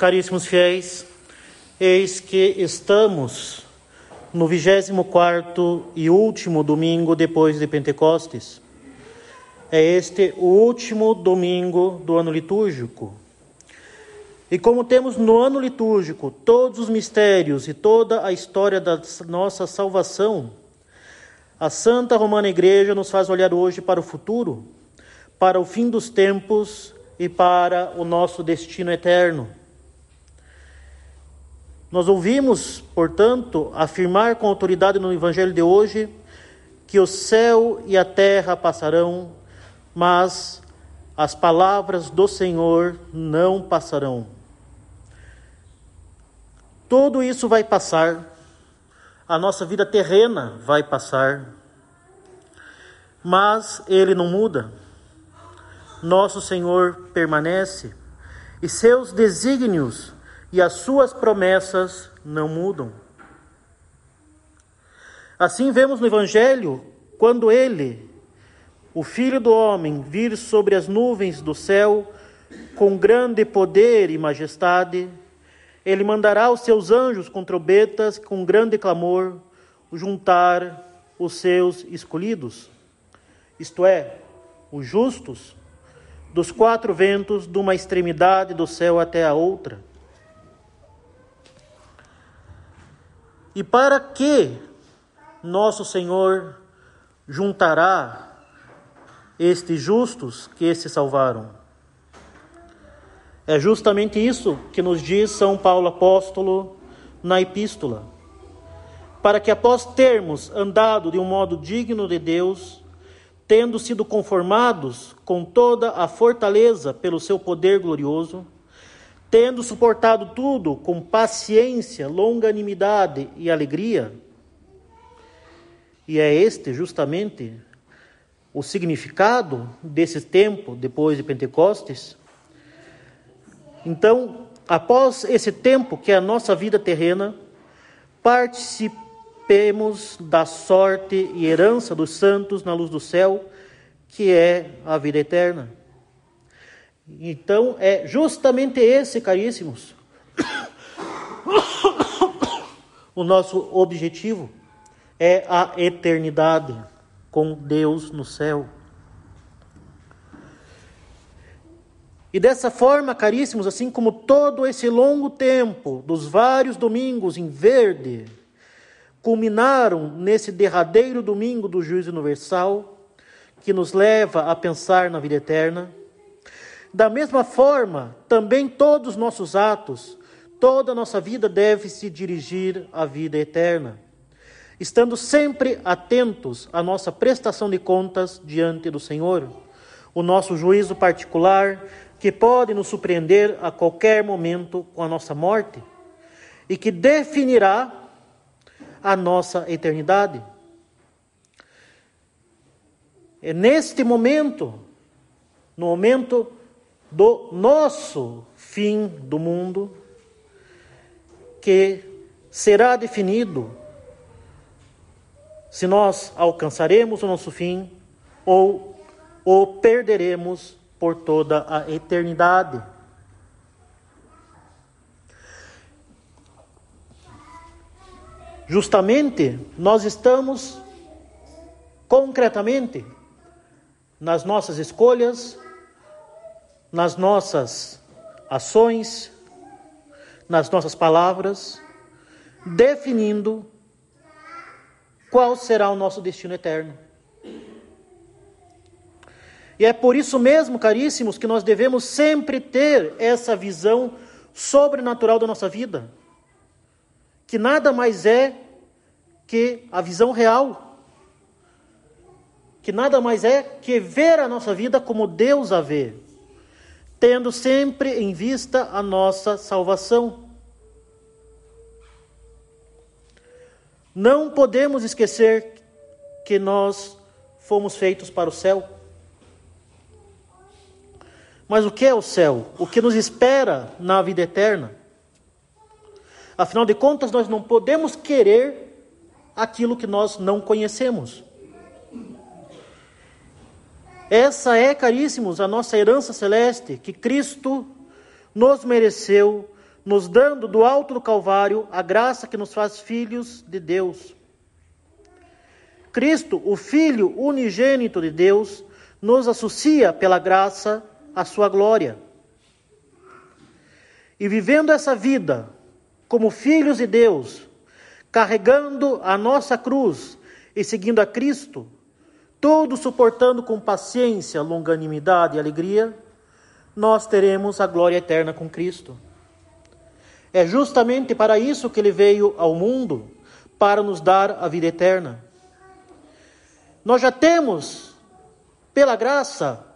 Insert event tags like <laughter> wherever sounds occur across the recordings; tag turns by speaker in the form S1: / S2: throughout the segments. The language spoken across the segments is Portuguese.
S1: Caríssimos fiéis, eis que estamos no 24 e último domingo depois de Pentecostes. É este o último domingo do ano litúrgico. E como temos no ano litúrgico todos os mistérios e toda a história da nossa salvação, a Santa Romana Igreja nos faz olhar hoje para o futuro, para o fim dos tempos e para o nosso destino eterno. Nós ouvimos, portanto, afirmar com autoridade no Evangelho de hoje que o céu e a terra passarão, mas as palavras do Senhor não passarão. Tudo isso vai passar, a nossa vida terrena vai passar, mas Ele não muda. Nosso Senhor permanece e seus desígnios e as suas promessas não mudam. Assim vemos no Evangelho, quando ele, o Filho do Homem, vir sobre as nuvens do céu com grande poder e majestade, ele mandará os seus anjos com trombetas, com grande clamor, juntar os seus escolhidos, isto é, os justos, dos quatro ventos, de uma extremidade do céu até a outra. E para que nosso Senhor juntará estes justos que se salvaram? É justamente isso que nos diz São Paulo apóstolo na epístola. Para que após termos andado de um modo digno de Deus, tendo sido conformados com toda a fortaleza pelo seu poder glorioso, tendo suportado tudo com paciência, longanimidade e alegria. E é este justamente o significado desse tempo depois de Pentecostes. Então, após esse tempo que é a nossa vida terrena, participemos da sorte e herança dos santos na luz do céu, que é a vida eterna. Então, é justamente esse, caríssimos, <coughs> o nosso objetivo é a eternidade com Deus no céu. E dessa forma, caríssimos, assim como todo esse longo tempo dos vários domingos em verde, culminaram nesse derradeiro domingo do juízo universal, que nos leva a pensar na vida eterna, da mesma forma, também todos os nossos atos, toda a nossa vida deve se dirigir à vida eterna, estando sempre atentos à nossa prestação de contas diante do Senhor, o nosso juízo particular, que pode nos surpreender a qualquer momento com a nossa morte e que definirá a nossa eternidade. É neste momento, no momento do nosso fim do mundo, que será definido se nós alcançaremos o nosso fim ou o perderemos por toda a eternidade. Justamente, nós estamos concretamente nas nossas escolhas, nas nossas ações, nas nossas palavras, definindo qual será o nosso destino eterno. E é por isso mesmo, caríssimos, que nós devemos sempre ter essa visão sobrenatural da nossa vida, que nada mais é que a visão real, que nada mais é que ver a nossa vida como Deus a vê tendo sempre em vista a nossa salvação. Não podemos esquecer que nós fomos feitos para o céu. Mas o que é o céu? O que nos espera na vida eterna? Afinal de contas, nós não podemos querer aquilo que nós não conhecemos. Essa é, caríssimos, a nossa herança celeste que Cristo nos mereceu nos dando do alto do Calvário a graça que nos faz filhos de Deus. Cristo, o Filho unigênito de Deus, nos associa pela graça à sua glória. E vivendo essa vida como filhos de Deus, carregando a nossa cruz e seguindo a Cristo, tudo suportando com paciência, longanimidade e alegria, nós teremos a glória eterna com Cristo. É justamente para isso que ele veio ao mundo, para nos dar a vida eterna. Nós já temos, pela graça,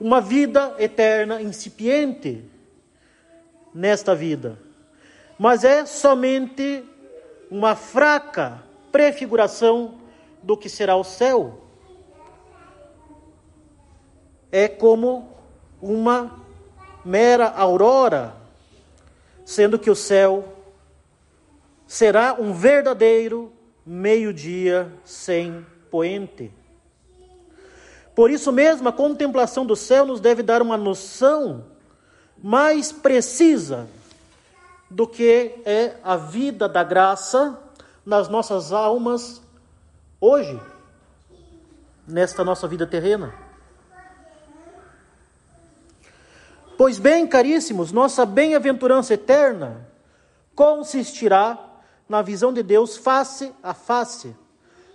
S1: uma vida eterna incipiente nesta vida, mas é somente uma fraca prefiguração do que será o céu. É como uma mera aurora, sendo que o céu será um verdadeiro meio-dia sem poente. Por isso mesmo, a contemplação do céu nos deve dar uma noção mais precisa do que é a vida da graça nas nossas almas hoje, nesta nossa vida terrena. Pois bem, caríssimos, nossa bem-aventurança eterna consistirá na visão de Deus face a face,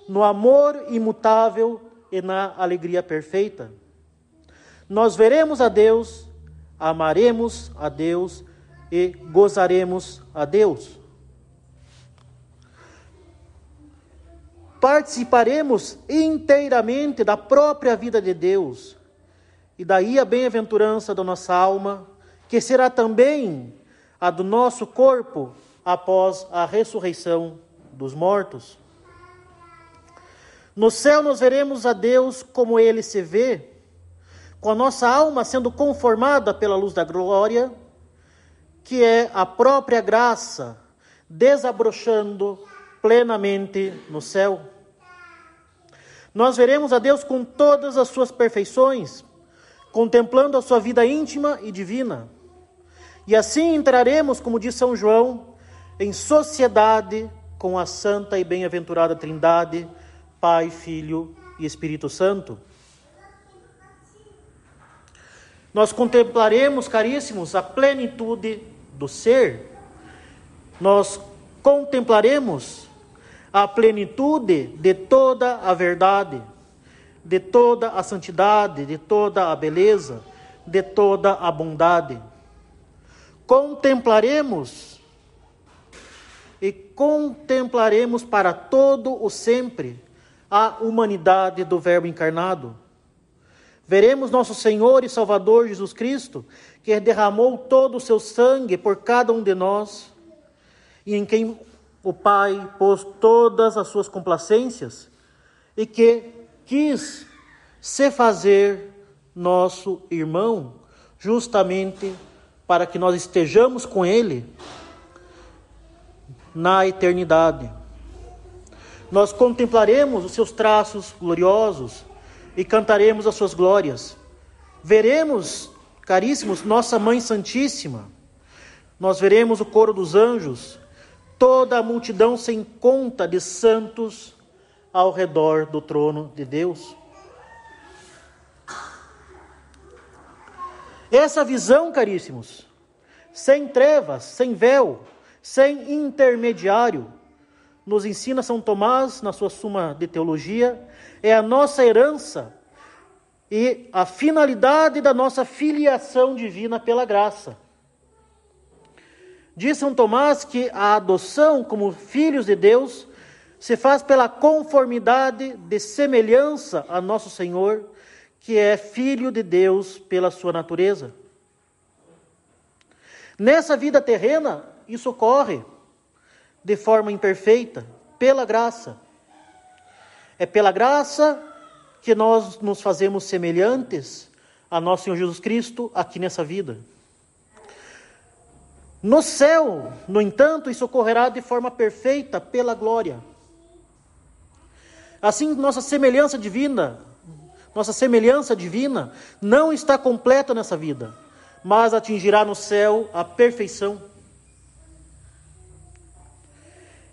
S1: no amor imutável e na alegria perfeita. Nós veremos a Deus, amaremos a Deus e gozaremos a Deus. Participaremos inteiramente da própria vida de Deus, e daí a bem-aventurança da nossa alma, que será também a do nosso corpo após a ressurreição dos mortos. No céu nós veremos a Deus como ele se vê, com a nossa alma sendo conformada pela luz da glória, que é a própria graça desabrochando plenamente no céu. Nós veremos a Deus com todas as suas perfeições, contemplando a sua vida íntima e divina. E assim entraremos, como diz São João, em sociedade com a santa e bem-aventurada Trindade Pai, Filho e Espírito Santo. Nós contemplaremos, caríssimos, a plenitude do ser. Nós contemplaremos a plenitude de toda a verdade, de toda a santidade, de toda a beleza, de toda a bondade. Contemplaremos e contemplaremos para todo o sempre a humanidade do Verbo encarnado. Veremos nosso Senhor e Salvador Jesus Cristo, que derramou todo o seu sangue por cada um de nós, e em quem o Pai pôs todas as suas complacências, e que quis se fazer nosso irmão, justamente para que nós estejamos com Ele na eternidade nós contemplaremos os seus traços gloriosos e cantaremos as suas glórias. Veremos, caríssimos, nossa Mãe Santíssima. Nós veremos o coro dos anjos, toda a multidão sem conta de santos ao redor do trono de Deus. Essa visão, caríssimos, sem trevas, sem véu, sem intermediário, nos ensina São Tomás na sua Suma de Teologia, é a nossa herança e a finalidade da nossa filiação divina pela graça. Diz São Tomás que a adoção como filhos de Deus se faz pela conformidade de semelhança a nosso Senhor, que é filho de Deus pela sua natureza. Nessa vida terrena, isso ocorre de forma imperfeita, pela graça. É pela graça que nós nos fazemos semelhantes a nosso Senhor Jesus Cristo aqui nessa vida. No céu, no entanto, isso ocorrerá de forma perfeita pela glória. Assim, nossa semelhança divina, nossa semelhança divina não está completa nessa vida, mas atingirá no céu a perfeição.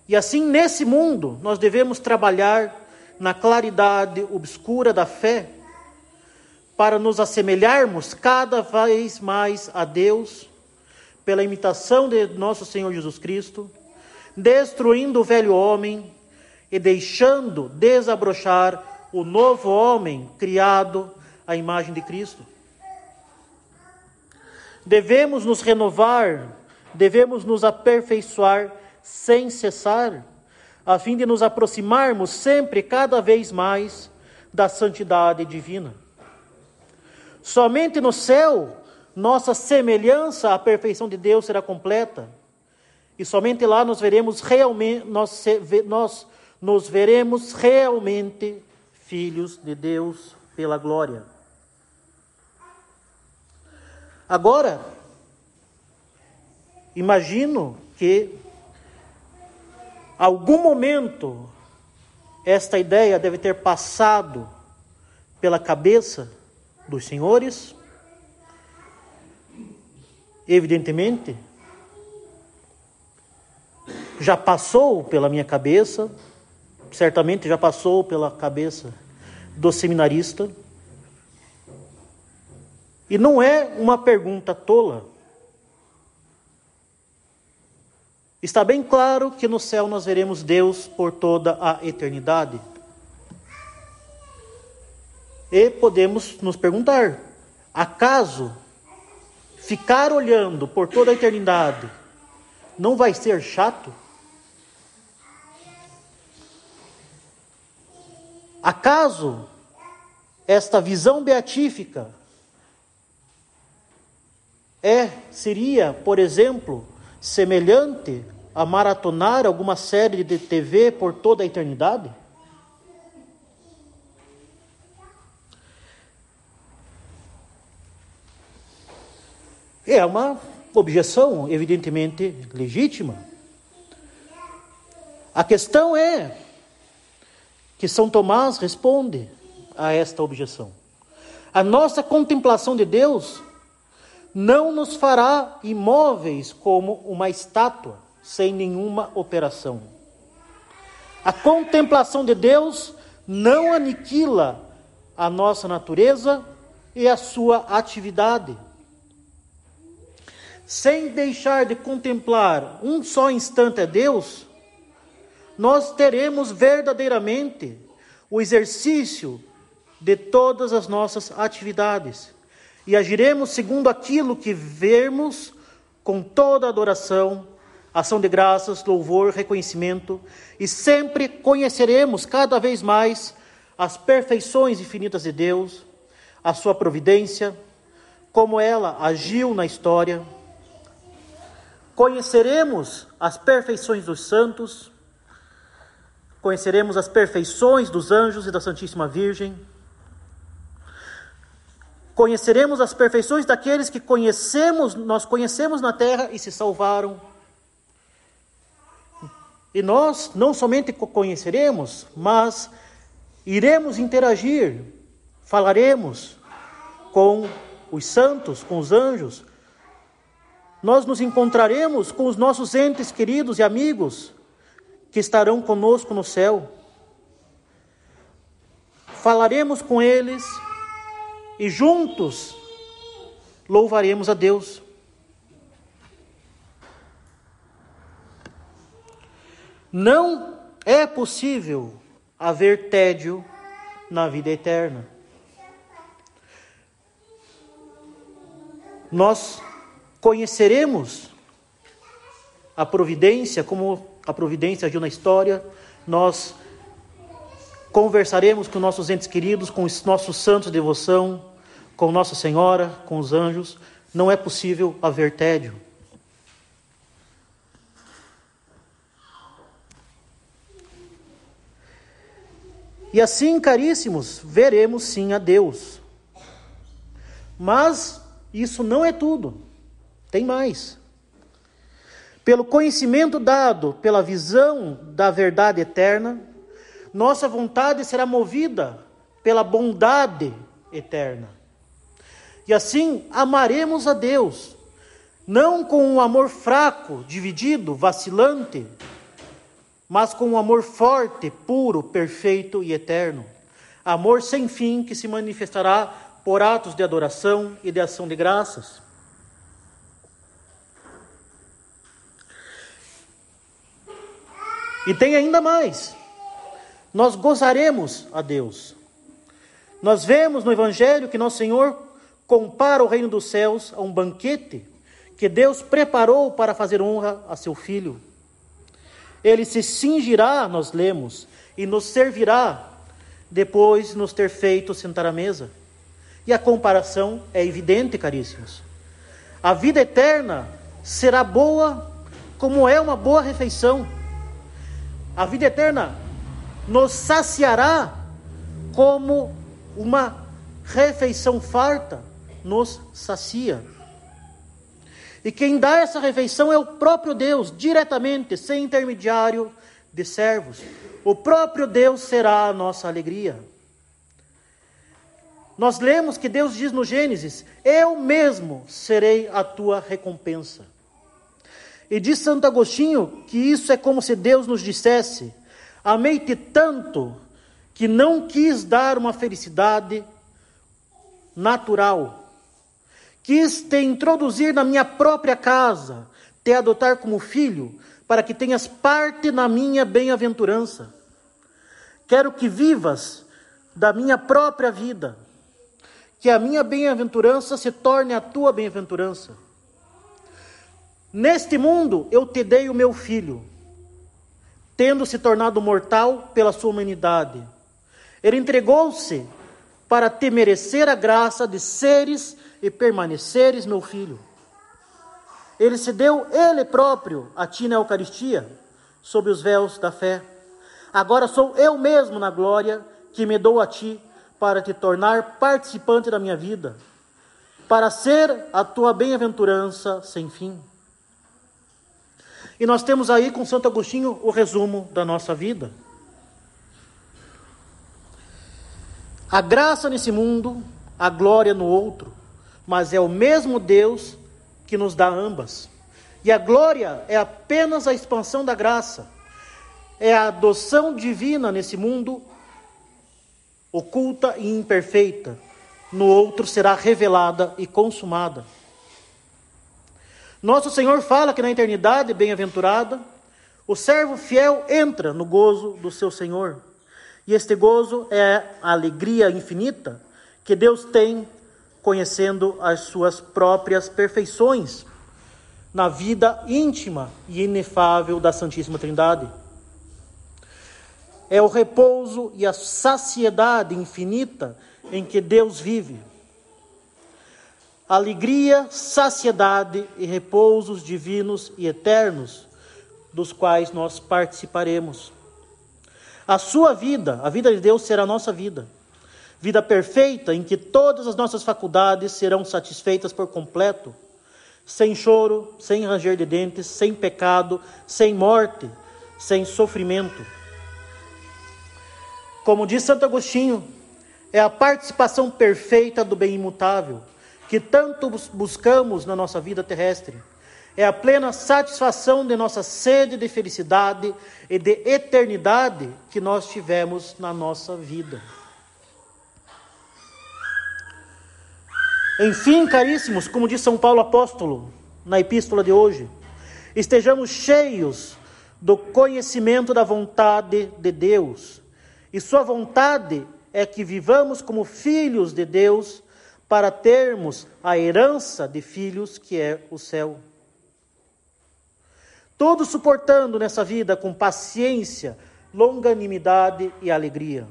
S1: E assim, nesse mundo, nós devemos trabalhar na claridade obscura da fé, para nos assemelharmos cada vez mais a Deus, pela imitação de nosso Senhor Jesus Cristo, destruindo o velho homem e deixando desabrochar o novo homem criado à imagem de Cristo. Devemos nos renovar, devemos nos aperfeiçoar sem cessar a fim de nos aproximarmos sempre cada vez mais da santidade divina. Somente no céu nossa semelhança à perfeição de Deus será completa. E somente lá nós veremos realmente nós, nós nos veremos realmente filhos de Deus pela glória. Agora, imagino que algum momento esta ideia deve ter passado pela cabeça dos senhores. Evidentemente, já passou pela minha cabeça, certamente já passou pela cabeça do seminarista. E não é uma pergunta tola. Está bem claro que no céu nós veremos Deus por toda a eternidade. E podemos nos perguntar: acaso ficar olhando por toda a eternidade não vai ser chato? Acaso esta visão beatífica é seria, por exemplo, semelhante a maratonar alguma série de TV por toda a eternidade? É uma objeção, evidentemente legítima. A questão é que São Tomás responde a esta objeção. A nossa contemplação de Deus não nos fará imóveis como uma estátua sem nenhuma operação. A contemplação de Deus não aniquila a nossa natureza e a sua atividade. Sem deixar de contemplar um só instante a Deus, nós teremos verdadeiramente o exercício de todas as nossas atividades e agiremos segundo aquilo que vermos com toda adoração ação de graças, louvor, reconhecimento, e sempre conheceremos cada vez mais as perfeições infinitas de Deus, a sua providência, como ela agiu na história. Conheceremos as perfeições dos santos, conheceremos as perfeições dos anjos e da Santíssima Virgem. Conheceremos as perfeições daqueles que conhecemos, nós conhecemos na terra e se salvaram e nós não somente conheceremos, mas iremos interagir, falaremos com os santos, com os anjos. Nós nos encontraremos com os nossos entes queridos e amigos que estarão conosco no céu. Falaremos com eles e juntos louvaremos a Deus. Não é possível haver tédio na vida eterna. Nós conheceremos a providência, como a providência agiu na história, nós conversaremos com nossos entes queridos, com os nossos santos de devoção, com Nossa Senhora, com os anjos. Não é possível haver tédio. E assim, caríssimos, veremos sim a Deus. Mas isso não é tudo. Tem mais. Pelo conhecimento dado, pela visão da verdade eterna, nossa vontade será movida pela bondade eterna. E assim amaremos a Deus, não com um amor fraco, dividido, vacilante, mas com um amor forte, puro, perfeito e eterno. Amor sem fim que se manifestará por atos de adoração e de ação de graças. E tem ainda mais. Nós gozaremos a Deus. Nós vemos no Evangelho que nosso Senhor compara o reino dos céus a um banquete que Deus preparou para fazer honra a seu filho. Ele se cingirá, nós lemos, e nos servirá depois de nos ter feito sentar à mesa. E a comparação é evidente, caríssimos. A vida eterna será boa como é uma boa refeição. A vida eterna nos saciará como uma refeição farta nos sacia. E quem dá essa refeição é o próprio Deus, diretamente, sem intermediário de servos. O próprio Deus será a nossa alegria. Nós lemos que Deus diz no Gênesis: Eu mesmo serei a tua recompensa. E diz Santo Agostinho que isso é como se Deus nos dissesse: Amei-te tanto que não quis dar uma felicidade natural, quis te introduzir na minha própria casa, te adotar como filho, para que tenhas parte na minha bem-aventurança. Quero que vivas da minha própria vida, que a minha bem-aventurança se torne a tua bem-aventurança. Neste mundo eu te dei o meu filho, tendo se tornado mortal pela sua humanidade. Ele entregou-se para te merecer a graça de seres e permaneceres meu filho. Ele se deu ele próprio a ti na Eucaristia, sob os véus da fé. Agora sou eu mesmo na glória que me dou a ti para te tornar participante da minha vida, para ser a tua bem-aventurança sem fim. E nós temos aí com Santo Agostinho o resumo da nossa vida. A graça nesse mundo, a glória no outro, mas é o mesmo Deus que nos dá ambas. E a glória é apenas a expansão da graça, é a adoção divina nesse mundo oculta e imperfeita, no outro será revelada e consumada. Nosso Senhor fala que na eternidade bem-aventurada, o servo fiel entra no gozo do seu Senhor. E este gozo é a alegria infinita que Deus tem conhecendo as suas próprias perfeições na vida íntima e inefável da Santíssima Trindade. É o repouso e a saciedade infinita em que Deus vive alegria, saciedade e repousos divinos e eternos, dos quais nós participaremos. A sua vida, a vida de Deus será a nossa vida. Vida perfeita em que todas as nossas faculdades serão satisfeitas por completo, sem choro, sem ranger de dentes, sem pecado, sem morte, sem sofrimento. Como diz Santo Agostinho, é a participação perfeita do bem imutável que tanto buscamos na nossa vida terrestre. É a plena satisfação de nossa sede de felicidade e de eternidade que nós tivemos na nossa vida. Enfim, caríssimos, como diz São Paulo apóstolo na epístola de hoje, estejamos cheios do conhecimento da vontade de Deus. E Sua vontade é que vivamos como filhos de Deus para termos a herança de filhos que é o céu. Todos suportando nessa vida com paciência, longanimidade e alegria.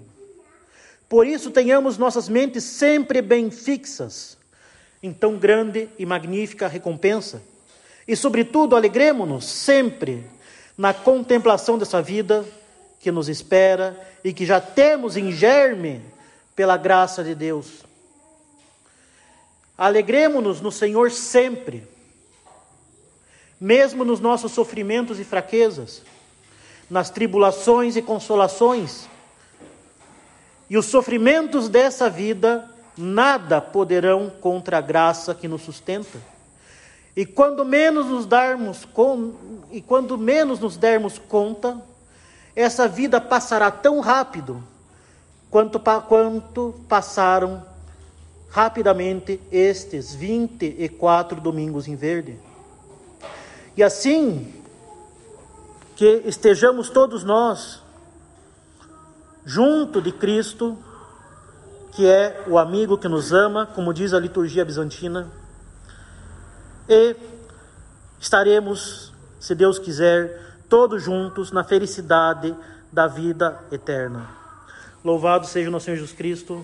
S1: Por isso tenhamos nossas mentes sempre bem fixas em tão grande e magnífica recompensa. E, sobretudo, alegremos-nos sempre na contemplação dessa vida que nos espera e que já temos em germe pela graça de Deus. Alegremos-nos no Senhor sempre, mesmo nos nossos sofrimentos e fraquezas, nas tribulações e consolações. E os sofrimentos dessa vida nada poderão contra a graça que nos sustenta. E quando menos nos darmos com, e quando menos nos dermos conta, essa vida passará tão rápido quanto, quanto passaram rapidamente estes 24 domingos em verde. E assim que estejamos todos nós junto de Cristo, que é o amigo que nos ama, como diz a liturgia bizantina, e estaremos, se Deus quiser, todos juntos na felicidade da vida eterna. Louvado seja o nosso Senhor Jesus Cristo.